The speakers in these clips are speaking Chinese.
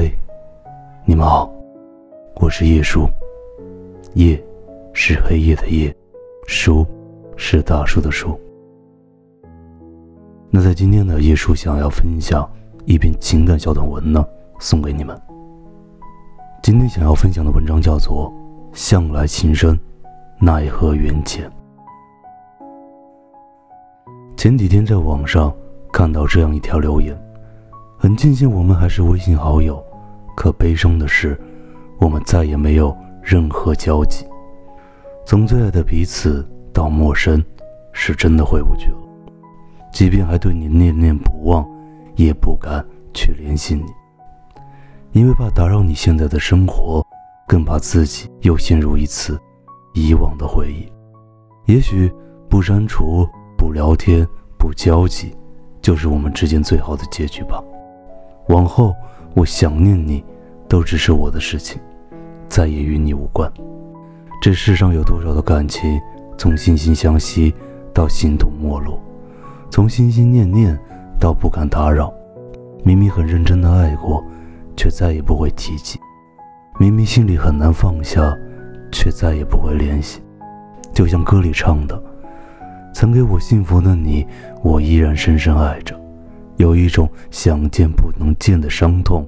嘿，你们好，我是叶叔。夜是黑夜的夜，叔是大叔的叔。那在今天的叶叔想要分享一篇情感小短文呢，送给你们。今天想要分享的文章叫做《向来情深，奈何缘浅》。前几天在网上看到这样一条留言，很庆幸我们还是微信好友，可悲伤的是，我们再也没有任何交集。从最爱的彼此到陌生，是真的回不去了。即便还对你念念不忘，也不敢去联系你，因为怕打扰你现在的生活，更怕自己又陷入一次以往的回忆。也许不删除、不聊天、不交集，就是我们之间最好的结局吧。往后我想念你，都只是我的事情，再也与你无关。这世上有多少的感情，从惺惺相惜到形同陌路？从心心念念到不敢打扰，明明很认真的爱过，却再也不会提起；明明心里很难放下，却再也不会联系。就像歌里唱的：“曾给我幸福的你，我依然深深爱着。有一种想见不能见的伤痛，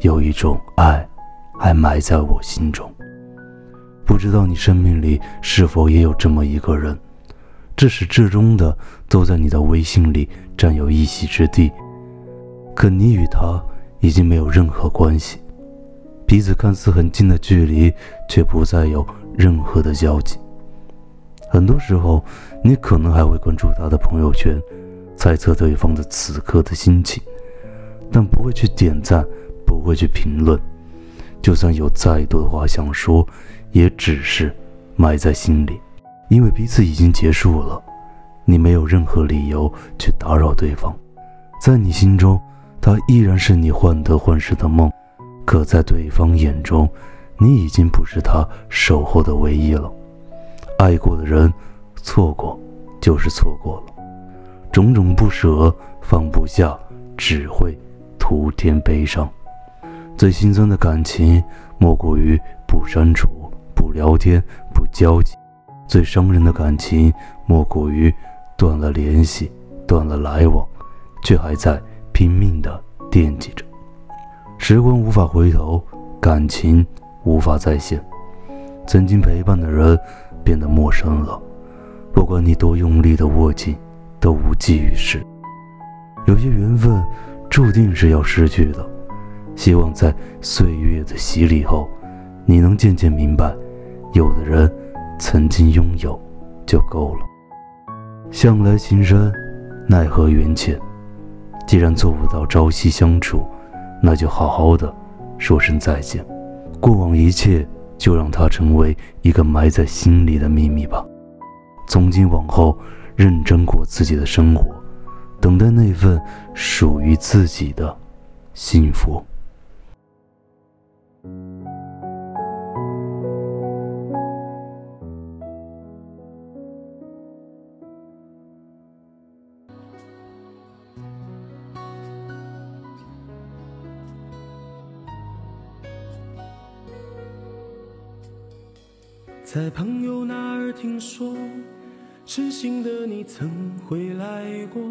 有一种爱，还埋在我心中。不知道你生命里是否也有这么一个人？”至始至终的都在你的微信里占有一席之地，可你与他已经没有任何关系，彼此看似很近的距离，却不再有任何的交集。很多时候，你可能还会关注他的朋友圈，猜测对方的此刻的心情，但不会去点赞，不会去评论。就算有再多的话想说，也只是埋在心里。因为彼此已经结束了，你没有任何理由去打扰对方。在你心中，他依然是你患得患失的梦；可在对方眼中，你已经不是他守候的唯一了。爱过的人，错过就是错过了。种种不舍、放不下，只会徒添悲伤。最心酸的感情，莫过于不删除、不聊天、不交集。最伤人的感情，莫过于断了联系，断了来往，却还在拼命的惦记着。时光无法回头，感情无法再现，曾经陪伴的人变得陌生了。不管你多用力的握紧，都无济于事。有些缘分注定是要失去的。希望在岁月的洗礼后，你能渐渐明白，有的人。曾经拥有就够了。向来情深，奈何缘浅。既然做不到朝夕相处，那就好好的说声再见。过往一切，就让它成为一个埋在心里的秘密吧。从今往后，认真过自己的生活，等待那份属于自己的幸福。在朋友那儿听说，痴心的你曾回来过，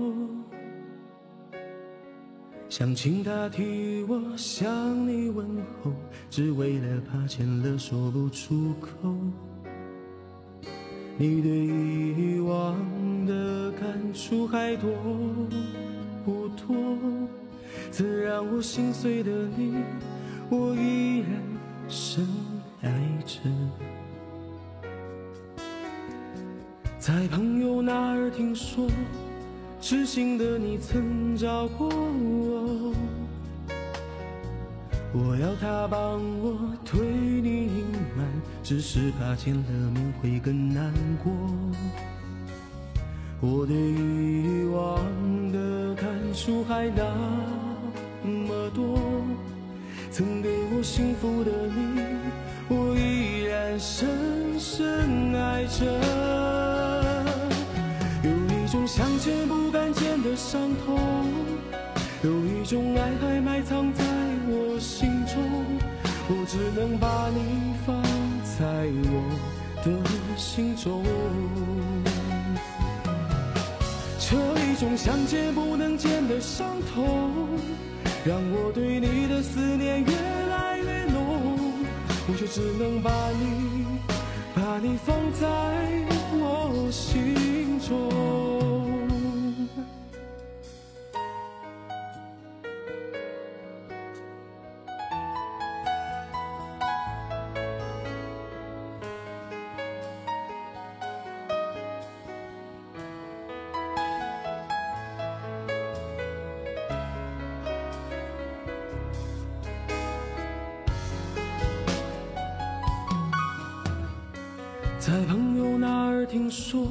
想请他替我向你问候，只为了怕见了说不出口。你对以往的感触还多不多？曾让我心碎的你，我依然深爱着。在朋友那儿听说，痴心的你曾找过我，我要他帮我推你隐瞒，只是怕见了面会更难过。我对以往的感触还那么多，曾给我幸福的你，我依然深深爱着。种想见不敢见的伤痛，有一种爱还埋藏在我心。中，我只能把你放在我的心中。这一种想见不能见的伤痛，让我对你的思念越来越浓，我却只能把你，把你放在在朋友那儿听说，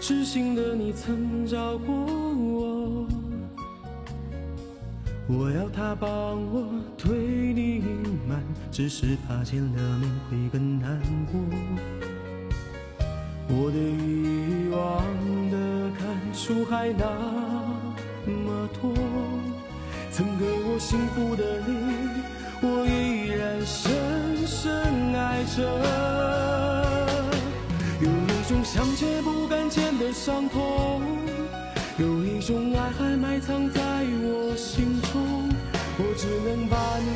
知心的你曾找过我，我要他帮我对你隐瞒，只是怕见了面会更难过。我的遗忘的感触还那么多，曾给我幸福的你，我依然深深爱着。有一种想见不敢见的伤痛，有一种爱还埋藏在我心中，我只能把你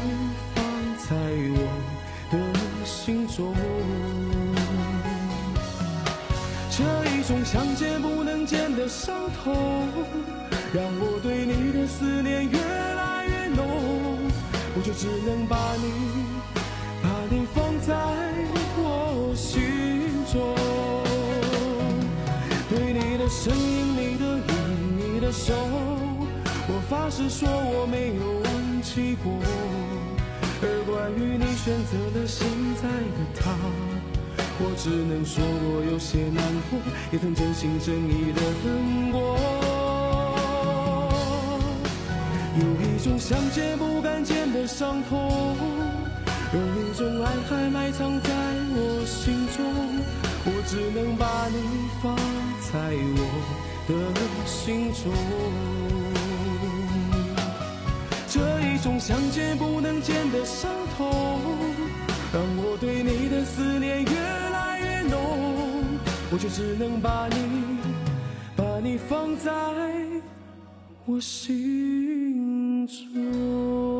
放在我的心中。这一种想见不能见的伤痛，让我对你的思念越来越浓，我就只能把你，把你放在声音，你的影，你的手，我发誓说我没有忘记过。而关于你选择了现在的他，我只能说我有些难过，也曾真心真意的等过。有一种想见不敢见的伤痛，有一种爱还埋藏在我心中。这一种想见不能见的伤痛，让我对你的思念越来越浓，我却只能把你，把你放在我心中。